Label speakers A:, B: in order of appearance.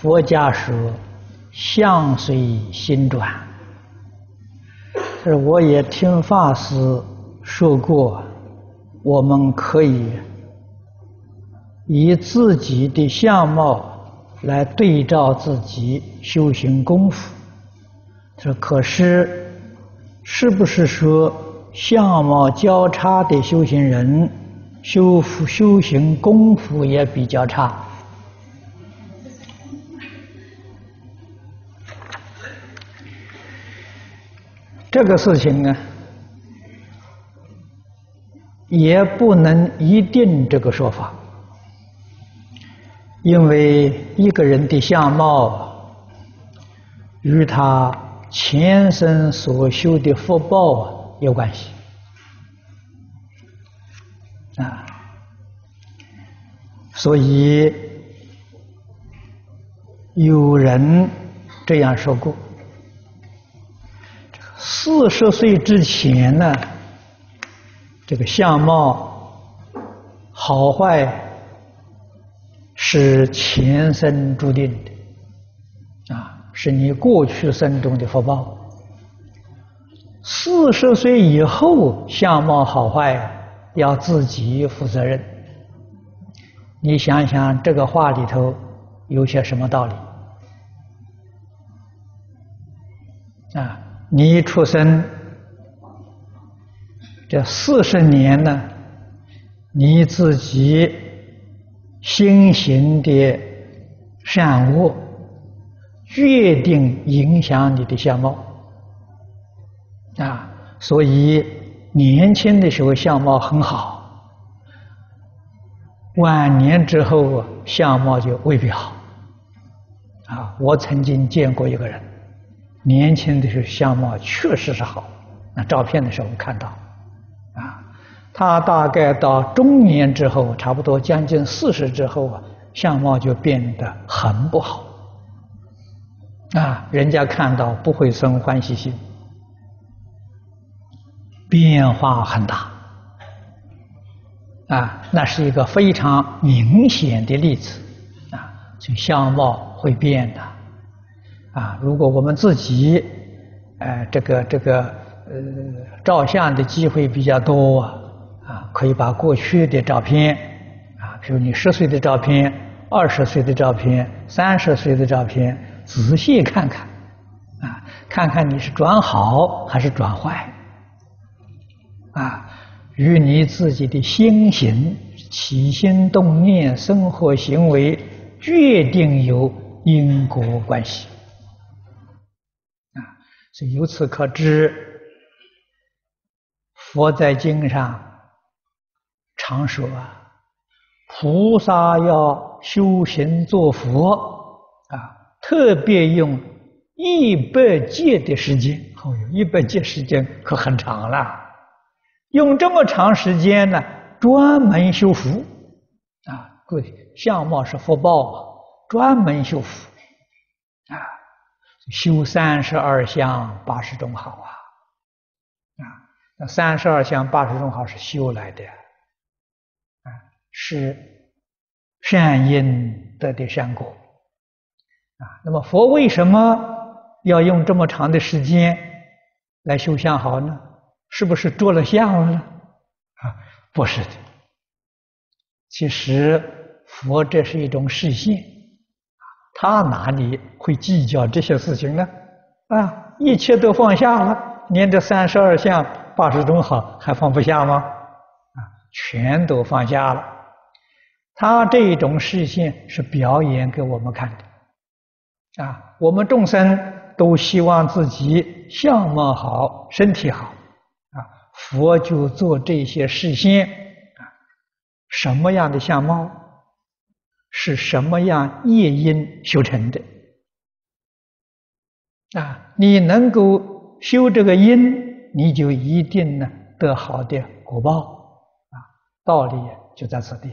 A: 佛家说相随心转，这我也听法师说过，我们可以以自己的相貌来对照自己修行功夫。这可是是不是说相貌较差的修行人修修行功夫也比较差？这个事情呢，也不能一定这个说法，因为一个人的相貌与他前生所修的福报有关系啊，所以有人这样说过。四十岁之前呢，这个相貌好坏是前生注定的，啊，是你过去生中的福报。四十岁以后相貌好坏要自己负责任。你想想这个话里头有些什么道理？啊？你一出生，这四十年呢，你自己心行的善恶，决定影响你的相貌啊。所以年轻的时候相貌很好，晚年之后相貌就未必好啊。我曾经见过一个人。年轻的时候相貌确实是好，那照片的时候我看到，啊，他大概到中年之后，差不多将近四十之后啊，相貌就变得很不好，啊，人家看到不会生欢喜心，变化很大，啊，那是一个非常明显的例子，啊，就相貌会变的。啊，如果我们自己，呃，这个这个呃，照相的机会比较多啊，可以把过去的照片，啊，比如你十岁的照片、二十岁的照片、三十岁的照片，仔细看看，啊，看看你是转好还是转坏，啊，与你自己的心行、起心动念、生活行为决定有因果关系。所以由此可知，佛在经上常说啊，菩萨要修行做佛啊，特别用一百劫的时间，哦，一百劫时间可很长了，用这么长时间呢，专门修福啊，对，相貌是福报啊，专门修福啊。修三十二相八十种好啊，啊，那三十二相八十种好是修来的，啊，是善因得的善果，啊，那么佛为什么要用这么长的时间来修相好呢？是不是着了相了呢？啊，不是的，其实佛这是一种示现。他哪里会计较这些事情呢？啊，一切都放下了，连这三十二相八十种好还放不下吗？啊，全都放下了。他这种示现是表演给我们看的。啊，我们众生都希望自己相貌好，身体好。啊，佛就做这些示现。啊，什么样的相貌？是什么样业因修成的啊？你能够修这个因，你就一定呢得好的果报啊！道理就在此地。